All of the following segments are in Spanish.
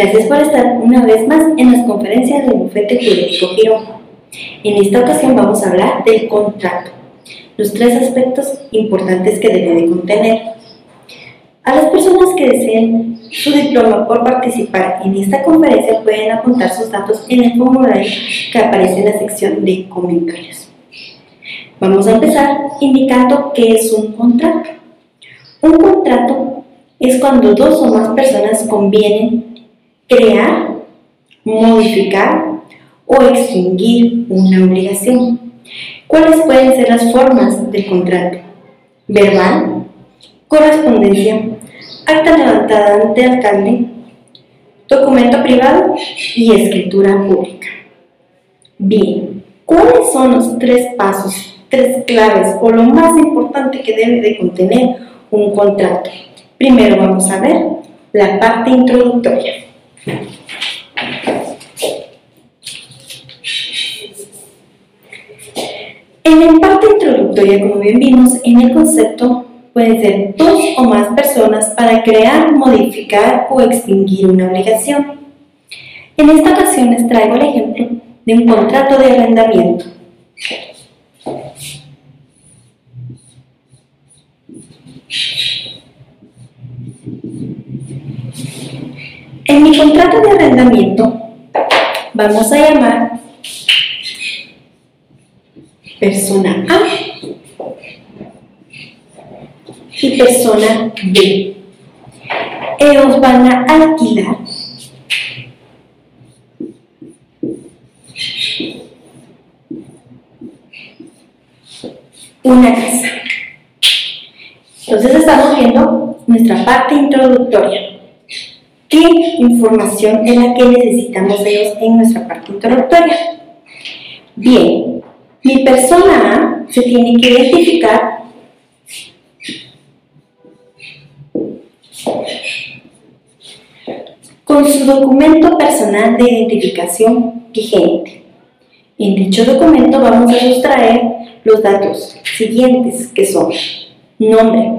Gracias por estar una vez más en las conferencias del bufete jurídico Girón. En esta ocasión vamos a hablar del contrato, los tres aspectos importantes que debe de contener. A las personas que deseen su diploma por participar en esta conferencia pueden apuntar sus datos en el formulario que aparece en la sección de comentarios. Vamos a empezar indicando qué es un contrato. Un contrato es cuando dos o más personas convienen crear, modificar o extinguir una obligación. ¿Cuáles pueden ser las formas del contrato? Verbal, correspondencia, acta levantada ante alcalde, documento privado y escritura pública. Bien, ¿cuáles son los tres pasos, tres claves o lo más importante que debe de contener un contrato? Primero vamos a ver la parte introductoria. En la parte introductoria, como bien vimos, en el concepto pueden ser dos o más personas para crear, modificar o extinguir una obligación. En esta ocasión les traigo el ejemplo de un contrato de arrendamiento. En mi contrato de arrendamiento vamos a llamar persona A y persona B. Ellos van a alquilar una casa. Entonces estamos viendo nuestra parte introductoria. ¿Qué información es la que necesitamos de ellos en nuestra parte introductoria? Bien, mi persona A se tiene que identificar con su documento personal de identificación vigente. En dicho documento vamos a sustraer los datos siguientes que son nombre.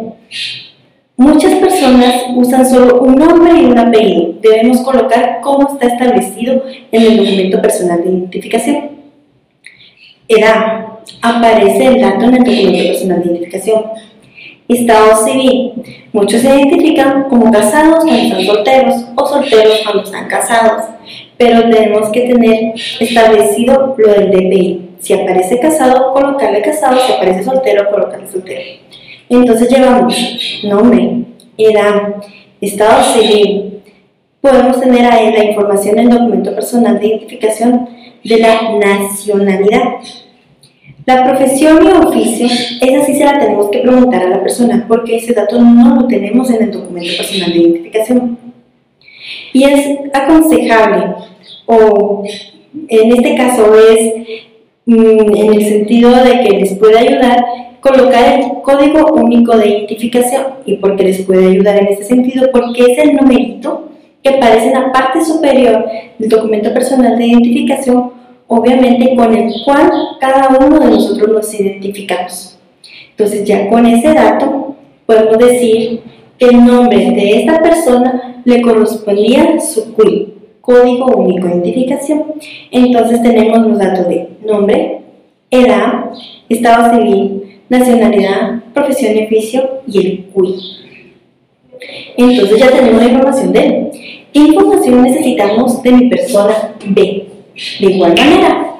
Muchas personas usan solo un nombre y un apellido. Debemos colocar cómo está establecido en el documento personal de identificación. Edad. Aparece el dato en el documento personal de identificación. Estado civil. Muchos se identifican como casados cuando están solteros o solteros cuando están casados, pero tenemos que tener establecido lo del DPI. Si aparece casado, colocarle casado, si aparece soltero, colocarle soltero. Entonces llevamos nombre, edad, estado civil. Podemos tener ahí la información en el documento personal de identificación de la nacionalidad. La profesión y oficio, esa sí se la tenemos que preguntar a la persona porque ese dato no lo tenemos en el documento personal de identificación. Y es aconsejable, o en este caso es mm, en el sentido de que les puede ayudar colocar el código único de identificación. ¿Y por qué les puede ayudar en este sentido? Porque es el numerito que aparece en la parte superior del documento personal de identificación obviamente con el cual cada uno de nosotros nos identificamos. Entonces ya con ese dato podemos decir que el nombre de esta persona le correspondía su CUI, Código Único de Identificación. Entonces tenemos los datos de nombre, edad, estado civil, nacionalidad, profesión y oficio y el CUI. Entonces ya tenemos la información de. ¿Qué información necesitamos de mi persona B? De igual manera,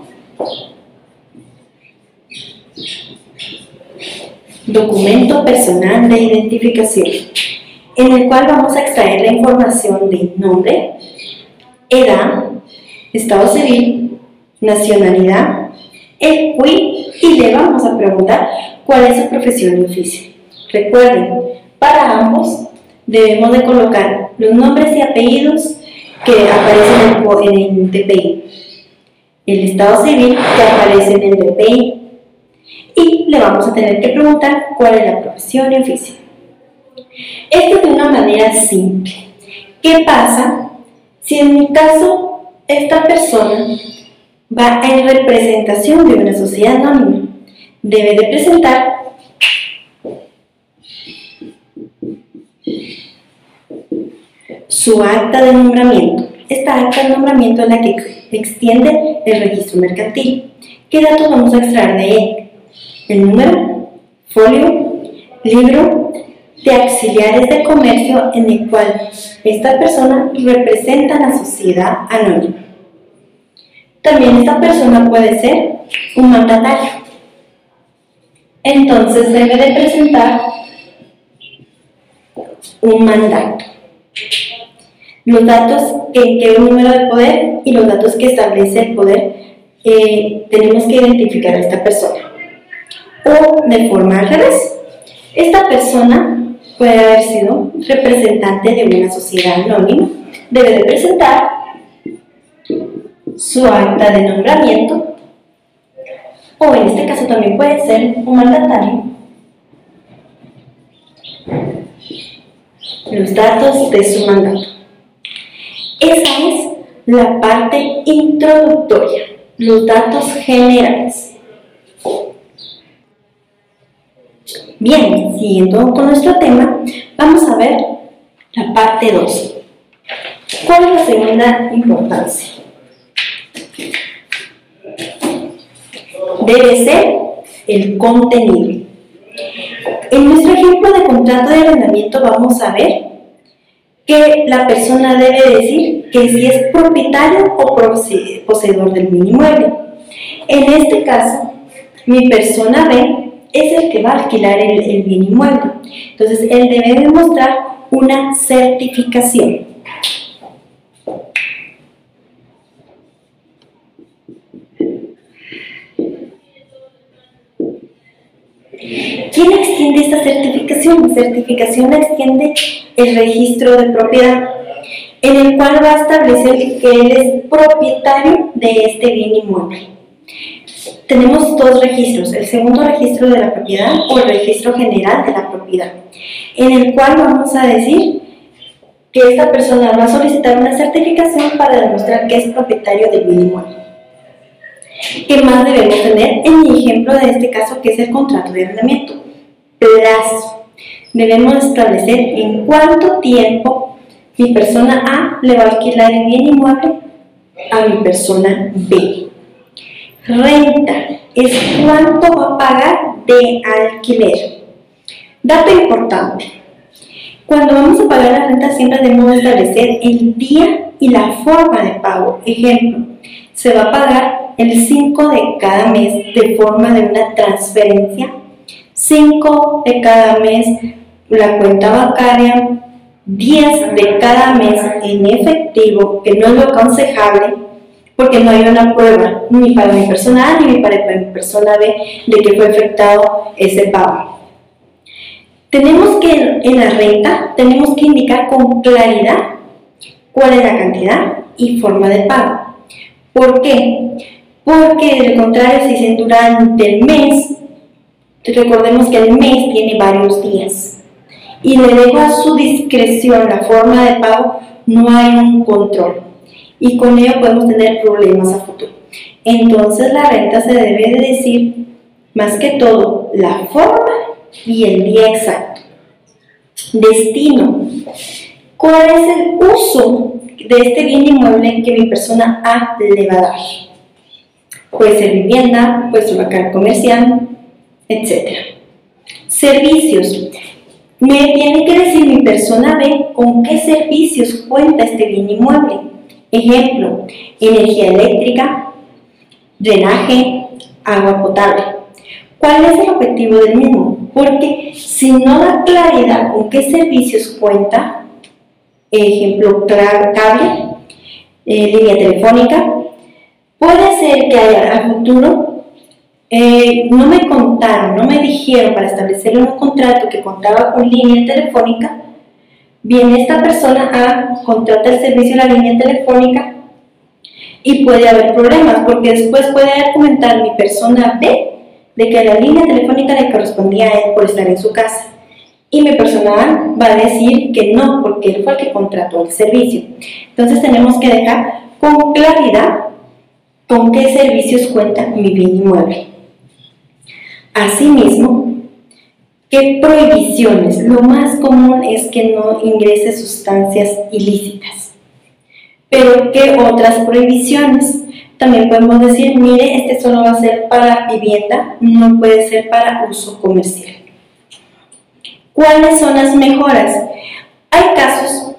documento personal de identificación, en el cual vamos a extraer la información de nombre, edad, estado civil, nacionalidad, el CUI y le vamos a preguntar cuál es su profesión y oficio. Recuerden, para ambos debemos de colocar los nombres y apellidos que aparecen en el DPI el estado civil que aparece en el DPI y le vamos a tener que preguntar cuál es la profesión y oficio. Esto de una manera simple. ¿Qué pasa si en mi caso esta persona va en representación de una sociedad anónima? Debe de presentar su acta de nombramiento. Esta acta de nombramiento es la que extiende el registro mercantil. ¿Qué datos vamos a extraer de él? El número, folio, libro de auxiliares de comercio en el cual esta persona representa a la sociedad anónima. También esta persona puede ser un mandatario. Entonces debe de presentar un mandato. Los datos en que un número de poder y los datos que establece el poder, eh, tenemos que identificar a esta persona. O de forma al revés, esta persona puede haber sido representante de una sociedad anónima, debe de presentar su acta de nombramiento, o en este caso también puede ser un mandatario, los datos de su mandato. Esa es la parte introductoria, los datos generales. Bien, siguiendo con nuestro tema, vamos a ver la parte 2. ¿Cuál es la segunda importancia? Debe ser el contenido. En nuestro ejemplo de contrato de arrendamiento vamos a ver que la persona debe decir que si es propietario o poseedor del inmueble. En este caso, mi persona B es el que va a alquilar el, el bien inmueble. Entonces, él debe demostrar una certificación. ¿Quién extiende esta certificación? Certificación extiende el registro de propiedad, en el cual va a establecer que él es propietario de este bien inmueble. Tenemos dos registros, el segundo registro de la propiedad o el registro general de la propiedad, en el cual vamos a decir que esta persona va a solicitar una certificación para demostrar que es propietario del bien inmueble. ¿Qué más debemos tener en mi ejemplo de este caso que es el contrato de arrendamiento? Plazo. Debemos establecer en cuánto tiempo mi persona A le va a alquilar el bien inmueble a mi persona B. Renta es cuánto va a pagar de alquiler. Dato importante. Cuando vamos a pagar la renta siempre debemos establecer el día y la forma de pago. Ejemplo, se va a pagar el 5 de cada mes de forma de una transferencia, 5 de cada mes la cuenta bancaria, 10 de cada mes en efectivo, que no es lo aconsejable, porque no hay una prueba ni para mi persona A ni para mi persona B de que fue efectuado ese pago. Tenemos que en la renta, tenemos que indicar con claridad cuál es la cantidad y forma de pago. ¿Por qué? Porque de lo contrario, si dicen durante el mes, recordemos que el mes tiene varios días y le dejo a su discreción la forma de pago, no hay un control y con ello podemos tener problemas a futuro. Entonces la renta se debe de decir más que todo la forma y el día exacto. Destino. ¿Cuál es el uso de este bien inmueble que mi persona A le va a dar? Puede ser vivienda, ser local comercial, etc. Servicios. Me tiene que decir mi persona B con qué servicios cuenta este bien inmueble. Ejemplo, energía eléctrica, drenaje, agua potable. ¿Cuál es el objetivo del mismo? Porque si no da claridad con qué servicios cuenta, ejemplo, cable, eh, línea telefónica, Puede ser que haya, al futuro eh, no me contaron, no me dijeron para establecer un contrato que contaba con línea telefónica. Viene esta persona a contratar el servicio de la línea telefónica y puede haber problemas porque después puede argumentar mi persona B de que la línea telefónica le correspondía a él por estar en su casa. Y mi persona A va a decir que no, porque él fue el que contrató el servicio. Entonces tenemos que dejar con claridad con qué servicios cuenta mi bien inmueble. Asimismo, ¿Qué prohibiciones? Lo más común es que no ingrese sustancias ilícitas. Pero ¿qué otras prohibiciones? También podemos decir, mire, este solo va a ser para vivienda, no puede ser para uso comercial. ¿Cuáles son las mejoras? Hay casos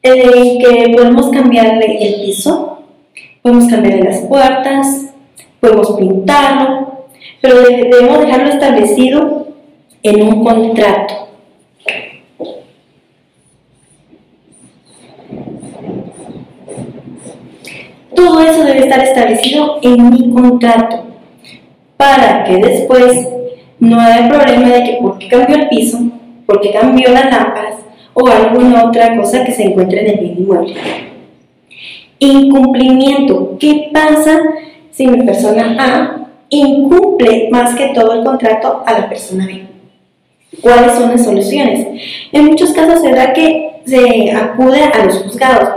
en que podemos cambiarle el piso, podemos cambiarle las puertas, podemos pintarlo, pero debemos dejarlo establecido en un contrato. Todo eso debe estar establecido en mi contrato para que después no haya problema de que porque cambió el piso, porque cambió las lámparas o alguna otra cosa que se encuentre en el inmueble. Incumplimiento. ¿Qué pasa si mi persona A incumple más que todo el contrato a la persona B? ¿Cuáles son las soluciones? En muchos casos se da que se acude a los juzgados,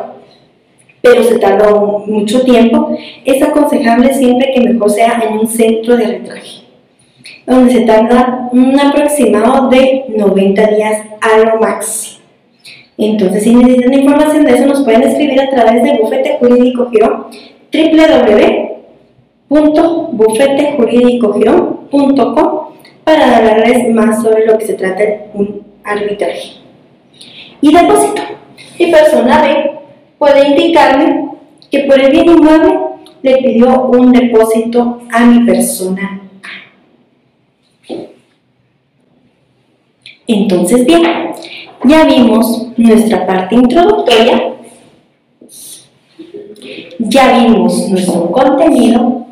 pero se tarda mucho tiempo. Es aconsejable siempre que mejor sea en un centro de arbitraje, donde se tarda un aproximado de 90 días a lo máximo. Entonces, si necesitan información de eso, nos pueden escribir a través de Bufete Jurídico Girón, www.bufetejuridicogirón.com para hablarles más sobre lo que se trata un arbitraje. Y depósito. Mi persona B puede indicarme que por el bien inmueble le pidió un depósito a mi persona A. Entonces, bien, ya vimos nuestra parte introductoria, ya vimos nuestro contenido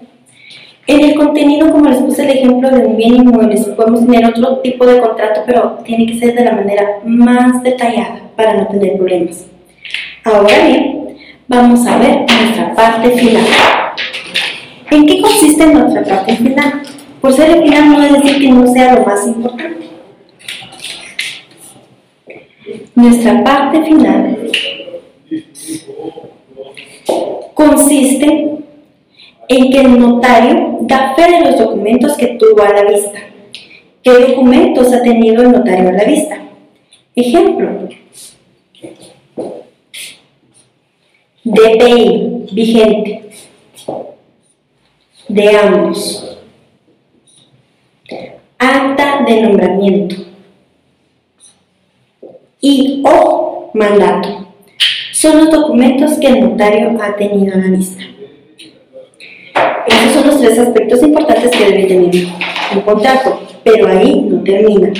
en el contenido, como les puse el ejemplo de un bien inmueble, podemos tener otro tipo de contrato, pero tiene que ser de la manera más detallada para no tener problemas. Ahora bien, vamos a ver nuestra parte final. ¿En qué consiste nuestra parte final? Por ser el final no es decir que no sea lo más importante. Nuestra parte final consiste en que el notario da fe de los documentos que tuvo a la vista. ¿Qué documentos ha tenido el notario a la vista? Ejemplo. DPI vigente de ambos. Acta de nombramiento. Y o mandato. Son los documentos que el notario ha tenido a la vista. Esos son los tres aspectos importantes que debe tener un contrato, pero ahí no termina.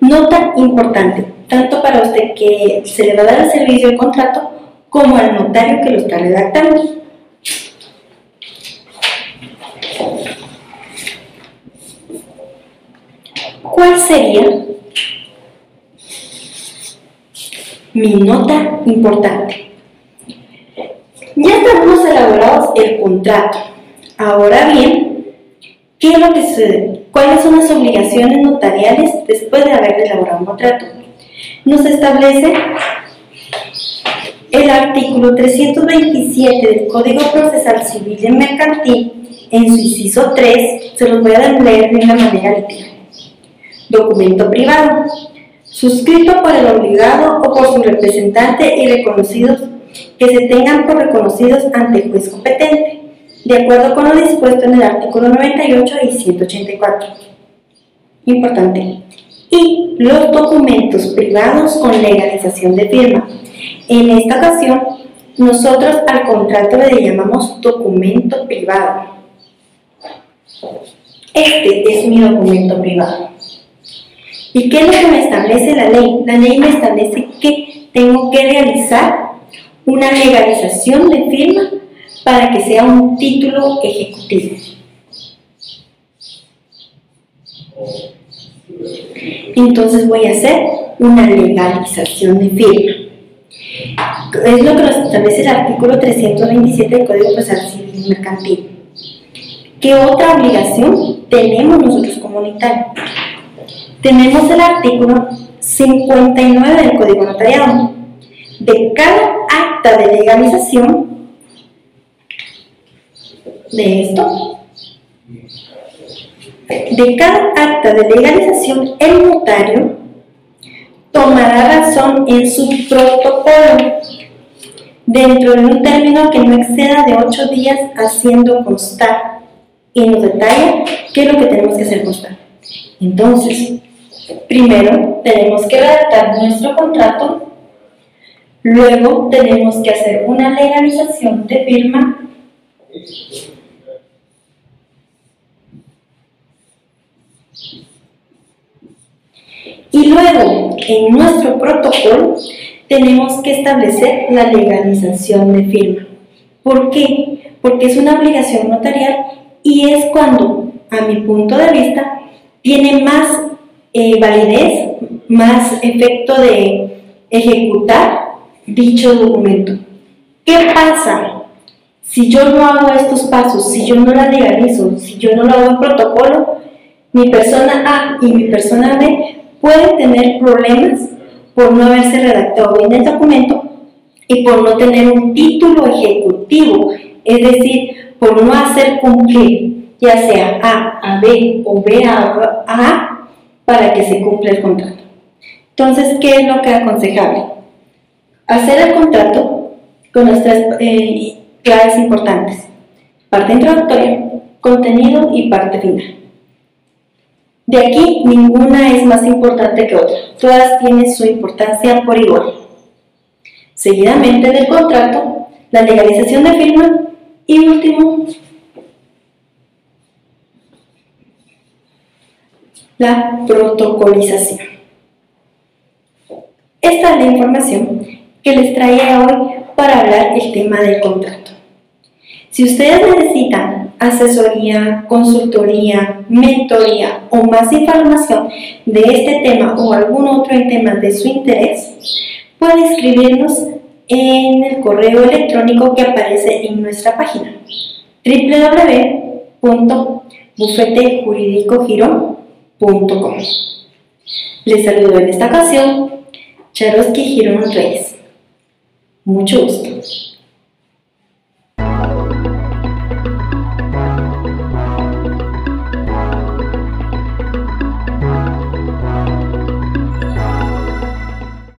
Nota importante, tanto para usted que se le va a dar el servicio del contrato, como al notario que lo está redactando. ¿Cuál sería mi nota importante? Ya estamos elaborados el contrato. Ahora bien, ¿qué es lo que sucede? ¿Cuáles son las obligaciones notariales después de haber elaborado un contrato? Nos establece el artículo 327 del Código Procesal Civil y Mercantil, en su inciso 3, se los voy a leer de una manera literal. Documento privado, suscrito por el obligado o por su representante y reconocidos que se tengan por reconocidos ante el juez competente de acuerdo con lo dispuesto en el artículo 98 y 184. Importante. Y los documentos privados con legalización de firma. En esta ocasión, nosotros al contrato le llamamos documento privado. Este es mi documento privado. ¿Y qué es lo que me establece la ley? La ley me establece que tengo que realizar una legalización de firma para que sea un título ejecutivo. Entonces voy a hacer una legalización de firma. Es lo que nos establece el artículo 327 del Código Procesal Civil Mercantil. ¿Qué otra obligación tenemos nosotros comunitarios? Tenemos el artículo 59 del Código Notariado. De cada acta de legalización de esto de cada acta de legalización, el notario tomará razón en su protocolo dentro de un término que no exceda de ocho días haciendo constar y nos detalla qué es lo que tenemos que hacer constar. Entonces, primero tenemos que redactar nuestro contrato, luego tenemos que hacer una legalización de firma y luego en nuestro protocolo tenemos que establecer la legalización de firma. ¿Por qué? Porque es una obligación notarial y es cuando, a mi punto de vista, tiene más eh, validez, más efecto de ejecutar dicho documento. ¿Qué pasa si yo no hago estos pasos, si yo no la legalizo, si yo no lo hago en protocolo? Mi persona A y mi persona B pueden tener problemas por no haberse redactado bien el documento y por no tener un título ejecutivo, es decir, por no hacer cumplir ya sea A a B o B a A para que se cumpla el contrato. Entonces, ¿qué es lo que es aconsejable? Hacer el contrato con nuestras eh, claves importantes. Parte introductoria, contenido y parte final. De aquí ninguna es más importante que otra, todas tienen su importancia por igual. Seguidamente del contrato, la legalización de firma y último, la protocolización. Esta es la información que les traía hoy para hablar el tema del contrato. Si ustedes necesitan asesoría, consultoría, mentoría o más información de este tema o algún otro tema de su interés, pueden escribirnos en el correo electrónico que aparece en nuestra página www.bufetejuridicogiron.com Les saludo en esta ocasión Charoski Girón Reyes. Mucho gusto.